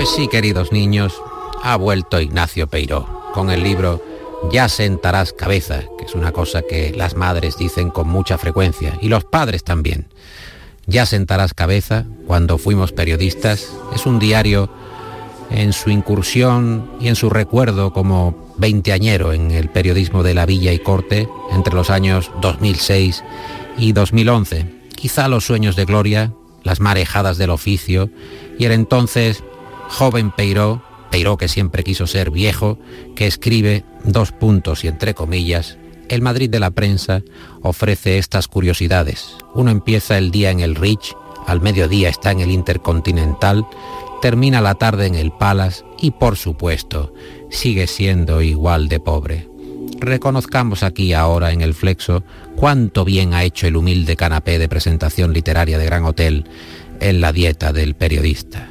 Pues sí, queridos niños, ha vuelto Ignacio Peiró con el libro Ya sentarás cabeza, que es una cosa que las madres dicen con mucha frecuencia y los padres también. Ya sentarás cabeza, cuando fuimos periodistas, es un diario en su incursión y en su recuerdo como veinteañero en el periodismo de la Villa y Corte entre los años 2006 y 2011. Quizá los sueños de gloria, las marejadas del oficio y el entonces joven Peiró, Peiró que siempre quiso ser viejo, que escribe dos puntos y entre comillas, el Madrid de la prensa ofrece estas curiosidades. Uno empieza el día en el Rich, al mediodía está en el Intercontinental, termina la tarde en el Palace y por supuesto sigue siendo igual de pobre. Reconozcamos aquí ahora en el flexo cuánto bien ha hecho el humilde canapé de presentación literaria de Gran Hotel en la dieta del periodista.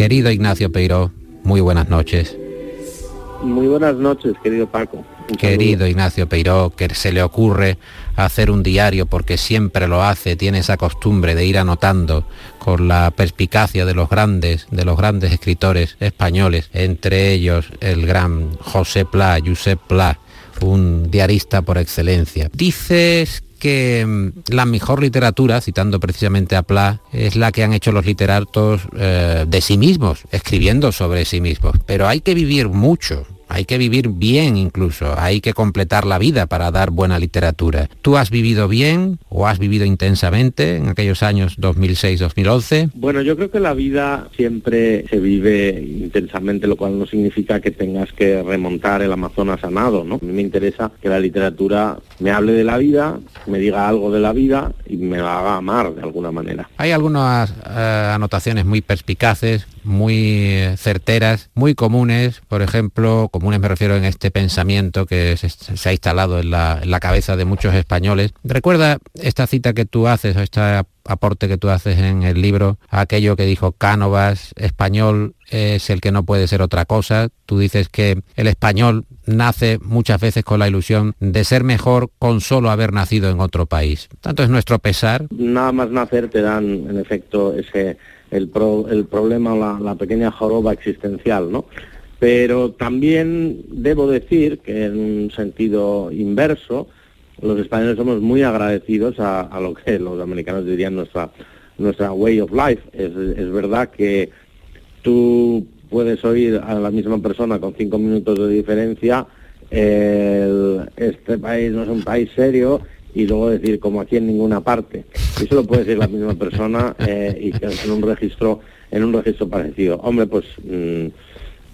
Querido Ignacio Peiró, muy buenas noches. Muy buenas noches, querido Paco. Querido Ignacio Peiró, que se le ocurre hacer un diario porque siempre lo hace, tiene esa costumbre de ir anotando con la perspicacia de los grandes, de los grandes escritores españoles, entre ellos el gran José Pla, Josep Pla, un diarista por excelencia. Dices que mm, la mejor literatura, citando precisamente a Pla, es la que han hecho los literatos eh, de sí mismos, escribiendo sobre sí mismos. Pero hay que vivir mucho, hay que vivir bien incluso, hay que completar la vida para dar buena literatura. ¿Tú has vivido bien o has vivido intensamente en aquellos años 2006-2011? Bueno, yo creo que la vida siempre se vive intensamente, lo cual no significa que tengas que remontar el Amazonas a nado, ¿no? A mí me interesa que la literatura me hable de la vida, me diga algo de la vida y me la haga amar de alguna manera. Hay algunas eh, anotaciones muy perspicaces, muy certeras, muy comunes, por ejemplo, comunes me refiero en este pensamiento que se, ha instalado en la, en la, cabeza de muchos españoles. Recuerda esta cita que tú haces, o este aporte que tú haces en el libro, aquello que dijo Cánovas, español es el que no puede ser otra cosa. Tú dices que el español nace muchas veces con la ilusión de ser mejor con solo haber nacido en otro país. Tanto es nuestro pesar. Nada más nacer te dan, en efecto, ese el, problema o la, pequeña joroba existencial, ¿no? Pero también debo decir que en un sentido inverso, los españoles somos muy agradecidos a, lo que los americanos dirían nuestra, nuestra way of life. Es, es verdad que tú puedes oír a la misma persona con cinco minutos de diferencia, este país no es un país serio y luego decir como aquí en ninguna parte. Eso lo puede decir la misma persona eh, y en un registro en un registro parecido. Hombre, pues mm,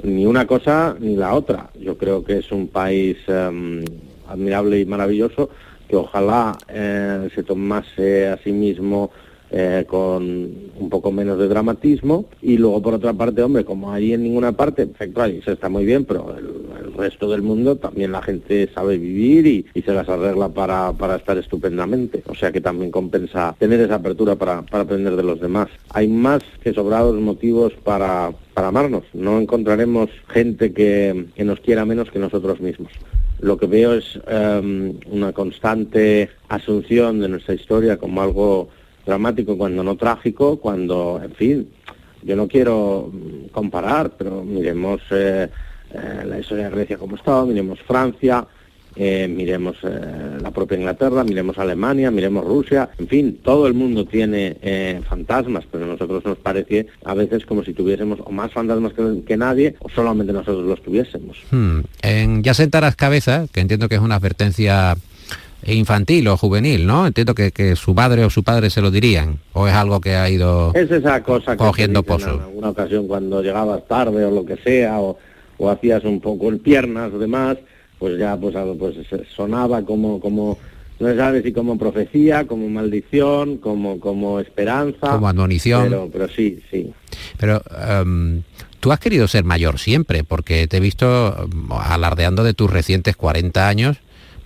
ni una cosa ni la otra. Yo creo que es un país em, admirable y maravilloso que ojalá eh, se tomase a sí mismo eh, con un poco menos de dramatismo. Y luego por otra parte, hombre, como ahí en ninguna parte, perfecto, ahí se está muy bien, pero el, resto del mundo también la gente sabe vivir y, se las arregla para, para, estar estupendamente, o sea que también compensa tener esa apertura para, para aprender de los demás. Hay más que sobrados motivos para, para amarnos, no encontraremos gente que, que nos quiera menos que nosotros mismos. Lo que veo es em, una constante asunción de nuestra historia como algo dramático cuando no trágico, cuando, en fin, yo no quiero comparar, pero miremos eh, eh, la historia de Grecia como estaba, miremos Francia, eh, miremos la propia Inglaterra, miremos Alemania, miremos Rusia, en fin, todo el mundo tiene fantasmas, pero a nosotros nos parece a veces como si tuviésemos o más fantasmas que, nadie o solamente nosotros los tuviésemos. Hmm. En Ya sentarás cabeza, que entiendo que es una advertencia infantil o juvenil, ¿no? Entiendo que, su madre o su padre se lo dirían, o es algo que ha ido es esa cosa cogiendo pozo. En alguna ocasión cuando llegabas tarde o lo que sea, o, hacías un poco el piernas o demás, pues ya pues, pues sonaba como, como no sabes si como profecía, como maldición, como, como esperanza. Como admonición. Pero, pero sí, sí. Pero em, tú has querido ser mayor siempre, porque te he visto em, alardeando de tus recientes 40 años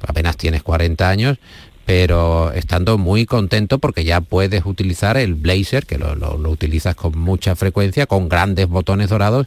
apenas tienes 40 años, pero estando muy contento porque ya puedes utilizar el blazer, que lo, utilizas con mucha frecuencia, con grandes botones dorados,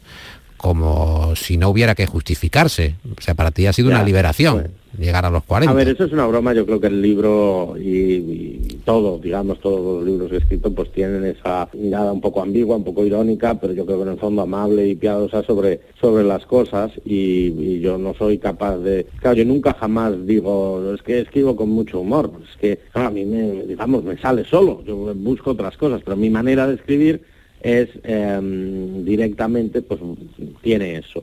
como si no hubiera que justificarse. O sea, para ti ha sido una liberación. Pues, llegar a los 40. A ver, eso es una broma, yo creo que el libro y, todo, digamos, todos los libros que he escrito, pues tienen esa mirada un poco ambigua, un poco irónica, pero yo creo que en el fondo amable y piadosa sobre, sobre las cosas y, yo no soy capaz de... Claro, yo nunca jamás digo, es que escribo con mucho humor, es que a mí me, digamos, me sale solo, yo busco otras cosas, pero mi manera de escribir es em, directamente, pues tiene eso.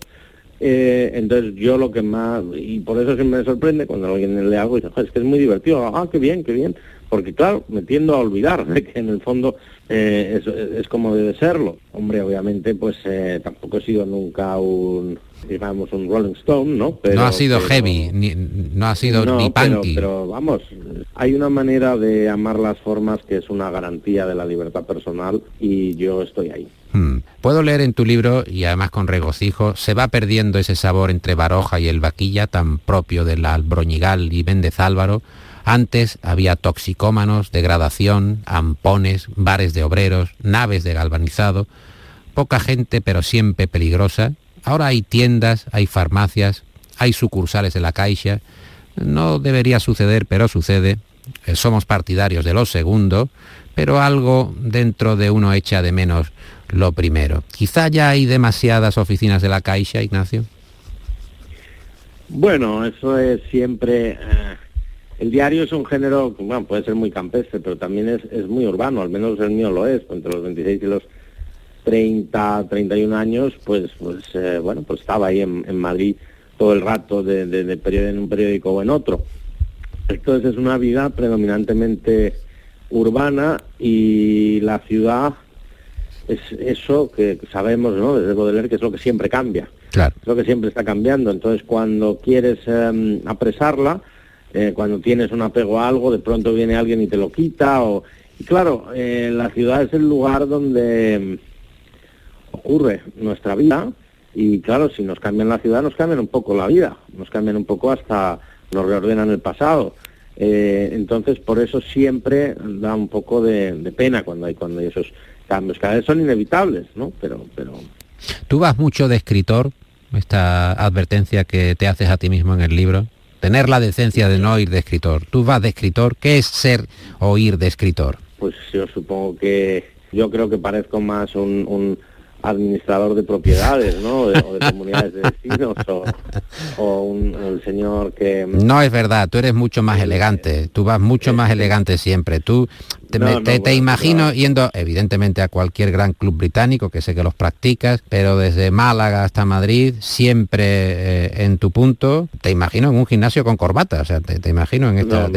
Eh, entonces yo lo que más, y por eso siempre me sorprende cuando alguien le hago y dice, es que es muy divertido, ah, qué bien, qué bien, porque claro, me tiendo a olvidar de que en el fondo eh, es, como debe serlo. Hombre, obviamente, pues eh, tampoco he sido nunca un, digamos, un Rolling Stone, ¿no? Pero, no ha sido heavy, ni, no ha sido ni punky. Pero, vamos, hay una manera de amar las formas que es una garantía de la libertad personal y yo estoy ahí. Hmm. Puedo leer en tu libro, y además con regocijo, se va perdiendo ese sabor entre Baroja y el Vaquilla tan propio del Albroñigal y Méndez Álvaro. Antes había toxicómanos, degradación, ampones, bares de obreros, naves de galvanizado, poca gente pero siempre peligrosa. Ahora hay tiendas, hay farmacias, hay sucursales de la Caixa. No debería suceder, pero sucede. Eh, somos partidarios de lo segundo, pero algo dentro de uno echa de menos lo primero. Quizá ya hay demasiadas oficinas de la Caixa, Ignacio. Bueno, eso es siempre... Eh, el diario es un género, bueno, puede ser muy campestre, pero también es, muy urbano, al menos el mío lo es, entre los 26 y los 30, 31 años, pues, pues eh, bueno, pues estaba ahí en, Madrid todo el rato de, en un periódico o en otro. Entonces es una vida predominantemente urbana y la ciudad es eso que sabemos, ¿no? Desde Baudelaire, que es lo que siempre cambia. Claro. Es lo que siempre está cambiando. Entonces, cuando quieres em, apresarla, eh, cuando tienes un apego a algo, de pronto viene alguien y te lo quita. O... Y claro, eh, la ciudad es el lugar donde em, ocurre nuestra vida. Y claro, si nos cambian la ciudad, nos cambian un poco la vida. Nos cambian un poco hasta nos reordenan el pasado. Eh, entonces, por eso siempre da un poco de, pena cuando hay, cuando hay esos cambios. Cada vez son inevitables, ¿no? Pero, pero... ¿Tú vas mucho de escritor? Esta advertencia que te haces a ti mismo en el libro. Tener la decencia de no ir de escritor. ¿Tú vas de escritor? ¿Qué es ser o ir de escritor? Pues yo supongo que yo creo que parezco más un administrador de propiedades, ¿no? o de comunidades de vecinos, o, un, el señor que... No es verdad, tú eres mucho más elegante, tú vas mucho más elegante siempre. Tú te, imagino yendo, evidentemente, a cualquier gran club británico, que sé que los practicas, pero desde Málaga hasta Madrid, siempre eh, en tu punto, te imagino en un gimnasio con corbata, o sea, te, imagino en esta...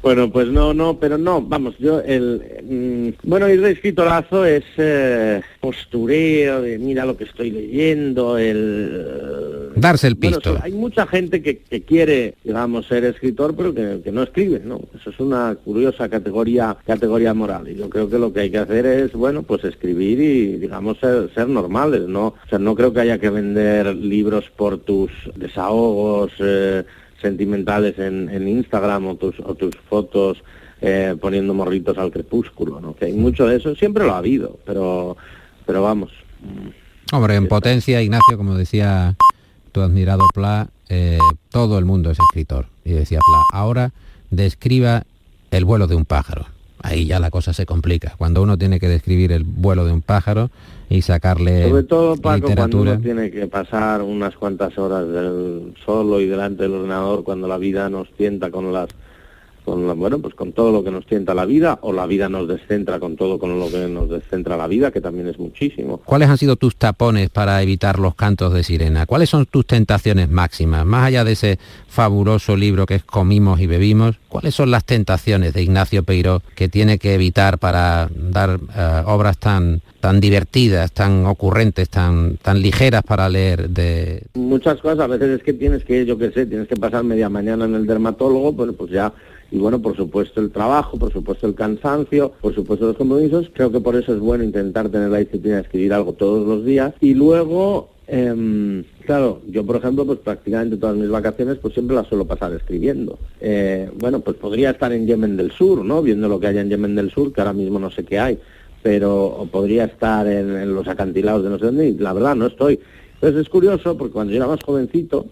Bueno, pues no, no, pero no, vamos, yo el... Mm, bueno, ir de escritorazo es eh, postureo, de mira lo que estoy leyendo, el... Darse el pisto. hay mucha gente que, quiere, digamos, ser escritor, pero que, no escribe, ¿no? Eso es una curiosa categoría, categoría moral. Y yo creo que lo que hay que hacer es, bueno, pues escribir y, digamos, ser, ser normales, ¿no? O sea, no creo que haya que vender libros por tus desahogos, eh, sentimentales en, en Instagram o tus, o tus fotos eh, poniendo morritos al crepúsculo, ¿no? Que hay mucho de eso, siempre lo ha habido, pero, pero vamos. Hombre, en potencia, Ignacio, como decía tu admirado Pla, eh, todo el mundo es escritor. Y decía Pla, ahora describa el vuelo de un pájaro. Ahí ya la cosa se complica. Cuando uno tiene que describir el vuelo de un pájaro, y sacarle Sobre todo, Paco, cuando uno tiene que pasar unas cuantas horas del solo y delante del ordenador cuando la vida nos tienta con las con bueno, pues con todo lo que nos tienta la vida o la vida nos descentra con todo con lo que nos descentra la vida, que también es muchísimo. ¿Cuáles han sido tus tapones para evitar los cantos de sirena? ¿Cuáles son tus tentaciones máximas? Más allá de ese fabuloso libro que es Comimos y Bebimos, ¿cuáles son las tentaciones de Ignacio Peiró que tiene que evitar para dar eh, obras tan tan divertidas, tan ocurrentes, tan tan ligeras para leer de muchas cosas, a veces es que tienes que, yo qué sé, tienes que pasar media mañana en el dermatólogo, bueno, pues ya y bueno, por supuesto el trabajo, por supuesto el cansancio, por supuesto los compromisos. Creo que por eso es bueno intentar tener la disciplina de escribir algo todos los días. Y luego, em, claro, yo por ejemplo, pues prácticamente todas mis vacaciones pues siempre las suelo pasar escribiendo. Eh, bueno, pues podría estar en Yemen del Sur, ¿no? Viendo lo que hay en Yemen del Sur, que ahora mismo no sé qué hay, pero podría estar en, en los acantilados de no sé dónde y la verdad no estoy Entonces es curioso porque cuando yo era más jovencito,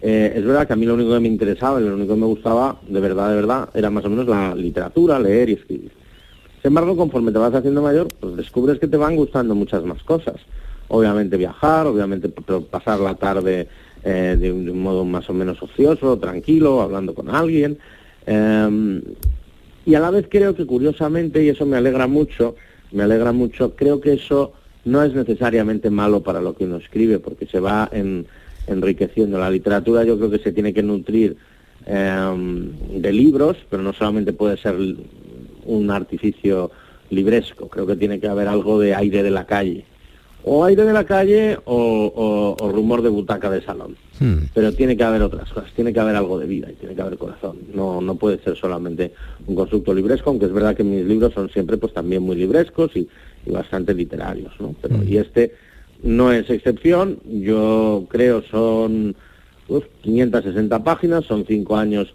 eh, es verdad que a mí lo único que me interesaba lo único que me gustaba, de verdad, de verdad, era más o menos la literatura, leer y escribir. Sin embargo, conforme te vas haciendo mayor, pues descubres que te van gustando muchas más cosas. Obviamente viajar, obviamente pasar la tarde eh, de, un, modo más o menos ocioso, tranquilo, hablando con alguien. Em, y a la vez creo que curiosamente, y eso me alegra mucho, me alegra mucho, creo que eso no es necesariamente malo para lo que uno escribe, porque se va enriqueciendo. La literatura yo creo que se tiene que nutrir em, de libros, pero no solamente puede ser un artificio libresco, creo que tiene que haber algo de aire de la calle. O aire de la calle o, rumor de butaca de salón. Hmm. Pero tiene que haber otras cosas, tiene que haber algo de vida y tiene que haber corazón. No, no puede ser solamente un constructo libresco, aunque es verdad que mis libros son siempre pues también muy librescos y, bastante literarios, ¿no? Pero, hmm. Y este no es excepción, yo creo son 560 páginas, son cinco años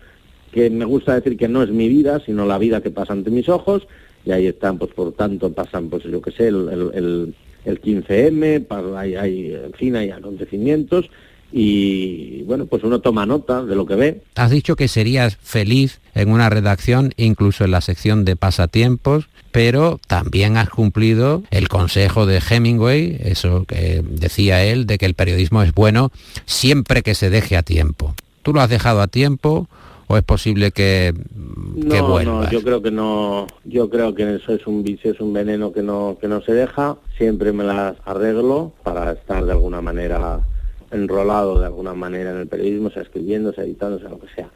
que me gusta decir que no es mi vida, sino la vida que pasa ante mis ojos, y ahí están, pues por tanto, pasan, pues yo qué sé, el, el, 15M, hay, hay, en fin, hay acontecimientos, y bueno, pues uno toma nota de lo que ve. Has dicho que serías feliz en una redacción, incluso en la sección de pasatiempos, pero también has cumplido el consejo de Hemingway, eso que decía él, de que el periodismo es bueno siempre que se deje a tiempo. ¿Tú lo has dejado a tiempo o es posible que, no, No, yo creo que no, yo creo que eso es un vicio, es un veneno que no, que no se deja, siempre me las arreglo para estar de alguna manera enrolado de alguna manera en el periodismo, sea escribiendo, sea editando, sea lo que sea.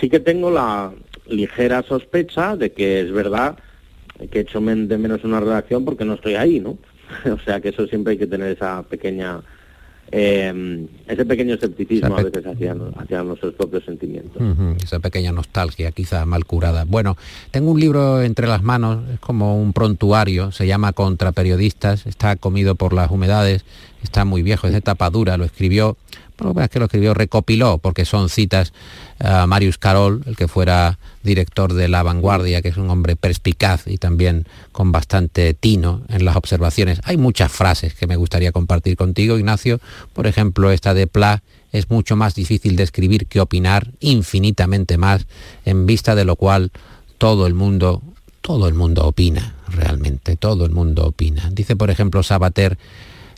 Sí que tengo la ligera sospecha de que es verdad que he hecho de menos una redacción porque no estoy ahí, ¿no? o sea que eso siempre hay que tener esa pequeña eh, ese pequeño escepticismo a veces hacia, nuestros propios sentimientos. esa pequeña nostalgia, quizá mal curada. Bueno, tengo un libro entre las manos, es como un prontuario, se llama Contra Periodistas, está comido por las humedades, está muy viejo, es de tapa dura, lo escribió es que lo escribió, recopiló, porque son citas a Marius Carol, el que fuera director de La Vanguardia, que es un hombre perspicaz y también con bastante tino en las observaciones. Hay muchas frases que me gustaría compartir contigo, Ignacio. Por ejemplo, esta de Pla, es mucho más difícil de escribir que opinar, infinitamente más, en vista de lo cual todo el mundo, todo el mundo opina, realmente, todo el mundo opina. Dice, por ejemplo, Sabater,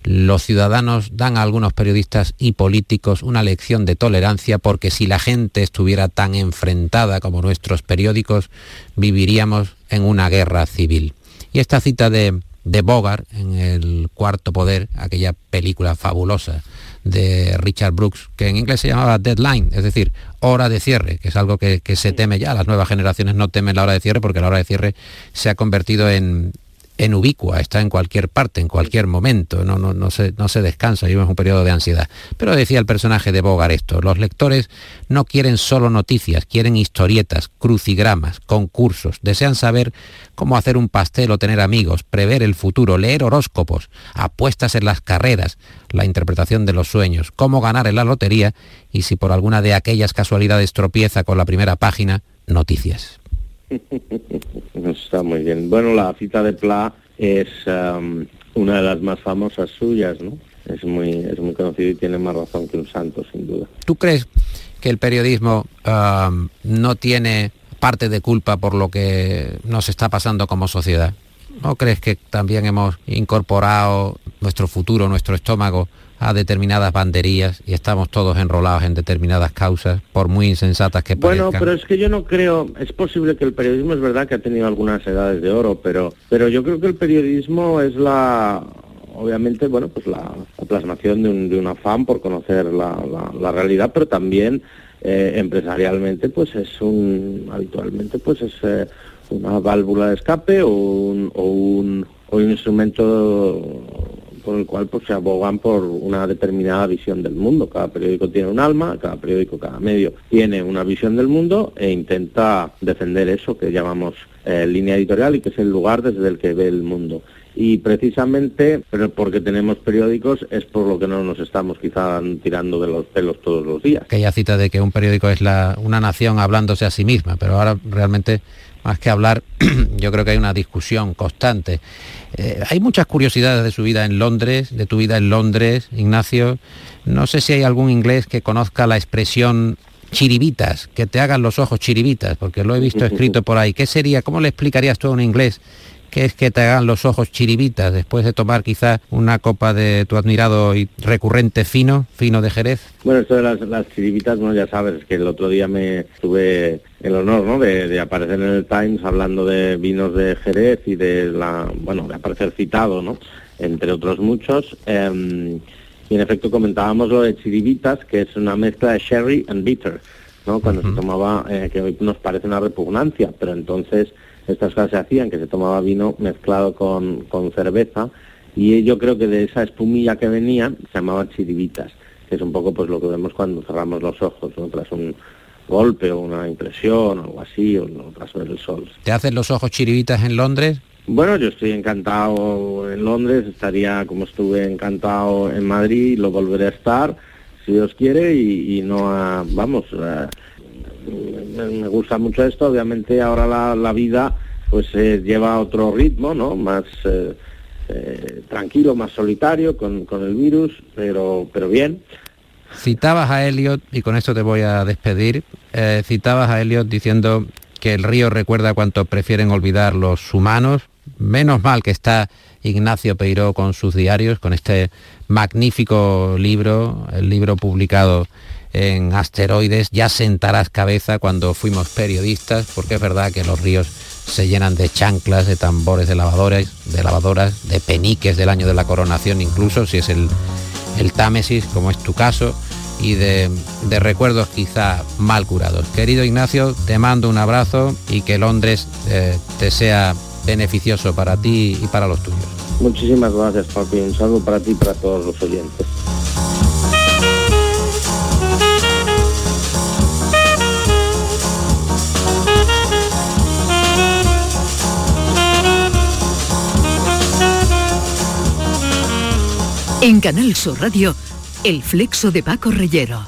los ciudadanos dan a algunos periodistas y políticos una lección de tolerancia porque si la gente estuviera tan enfrentada como nuestros periódicos, viviríamos en una guerra civil. Y esta cita de, de Bogart en El Cuarto Poder, aquella película fabulosa de Richard Brooks, que en inglés se llamaba Deadline, es decir, hora de cierre, que es algo que, que se teme ya. Las nuevas generaciones no temen la hora de cierre porque la hora de cierre se ha convertido en, en ubicua, está en cualquier parte, en cualquier momento, no, no, no, se, no se descansa, vive un periodo de ansiedad. Pero decía el personaje de Bogart esto, los lectores no quieren solo noticias, quieren historietas, crucigramas, concursos, desean saber cómo hacer un pastel o tener amigos, prever el futuro, leer horóscopos, apuestas en las carreras, la interpretación de los sueños, cómo ganar en la lotería y si por alguna de aquellas casualidades tropieza con la primera página, noticias. Está muy bien. Bueno, la cita de Pla es um, una de las más famosas suyas, ¿no? Es muy, es muy conocido y tiene más razón que un santo, sin duda. ¿Tú crees que el periodismo um, no tiene parte de culpa por lo que nos está pasando como sociedad? ¿No crees que también hemos incorporado nuestro futuro, nuestro estómago a determinadas banderías y estamos todos enrolados en determinadas causas, por muy insensatas que parezcan. Bueno, pero es que yo no creo, es posible que el periodismo es verdad que ha tenido algunas edades de oro, pero, pero yo creo que el periodismo es la, obviamente, bueno, pues la, plasmación de un, de un, afán por conocer la, la, realidad, pero también eh, empresarialmente, pues es un, habitualmente, pues es eh, una válvula de escape o un, o un, o un instrumento con el cual pues, se abogan por una determinada visión del mundo. Cada periódico tiene un alma, cada periódico, cada medio tiene una visión del mundo e intenta defender eso que llamamos eh, línea editorial y que es el lugar desde el que ve el mundo y precisamente porque tenemos periódicos es por lo que no nos estamos quizá tirando de los pelos todos los días. Aquella cita de que un periódico es una nación hablándose a sí misma, pero ahora realmente más que hablar, yo creo que hay una discusión constante. Eh, hay muchas curiosidades de su vida en Londres, de tu vida en Londres, Ignacio. No sé si hay algún inglés que conozca la expresión chiribitas, que te hagan los ojos chiribitas, porque lo he visto escrito por ahí. ¿Qué sería? ¿Cómo le explicarías tú un inglés que es que te hagan los ojos chiribitas después de tomar quizá una copa de tu admirado y recurrente fino, fino de Jerez? Bueno, esto de las, chiribitas, bueno, ya sabes que el otro día me tuve el honor ¿no? de, aparecer en el Times hablando de vinos de Jerez y de la, bueno, de aparecer citado, ¿no? Entre otros muchos. Em, y en efecto comentábamos lo de chiribitas, que es una mezcla de sherry and bitter, ¿no? Cuando se tomaba, eh, que hoy nos parece una repugnancia, pero entonces estas cosas se hacían, que se tomaba vino mezclado con, con cerveza, y yo creo que de esa espumilla que venía se llamaban chiribitas, que es un poco pues lo que vemos cuando cerramos los ojos, ¿no? tras un golpe o una impresión o algo así, o tras ver el sol. ¿Te hacen los ojos chiribitas en Londres? Bueno, yo estoy encantado en Londres, estaría como estuve encantado en Madrid, lo volveré a estar, si Dios quiere, y, no, a, vamos, me, gusta mucho esto, obviamente ahora la, vida pues eh, lleva otro ritmo, ¿no? Más eh, eh, tranquilo, más solitario con, con, el virus, pero, pero bien. Citabas a Elliot, y con esto te voy a despedir, citabas a Elliot diciendo que el río recuerda cuanto prefieren olvidar los humanos, Menos mal que está Ignacio Peiró con sus diarios, con este magnífico libro, el libro publicado en Asteroides, ya sentarás cabeza cuando fuimos periodistas, porque es verdad que los ríos se llenan de chanclas, de tambores de lavadoras, de lavadoras, de peniques del año de la coronación, incluso si es el, Támesis, como es tu caso, y de, recuerdos quizá mal curados. Querido Ignacio, te mando un abrazo y que Londres eh, te sea beneficioso para ti y para los tuyos. Muchísimas gracias, Papi. Un saludo para ti y para todos los oyentes. En Canal Sur Radio, El Flexo de Paco Reyero.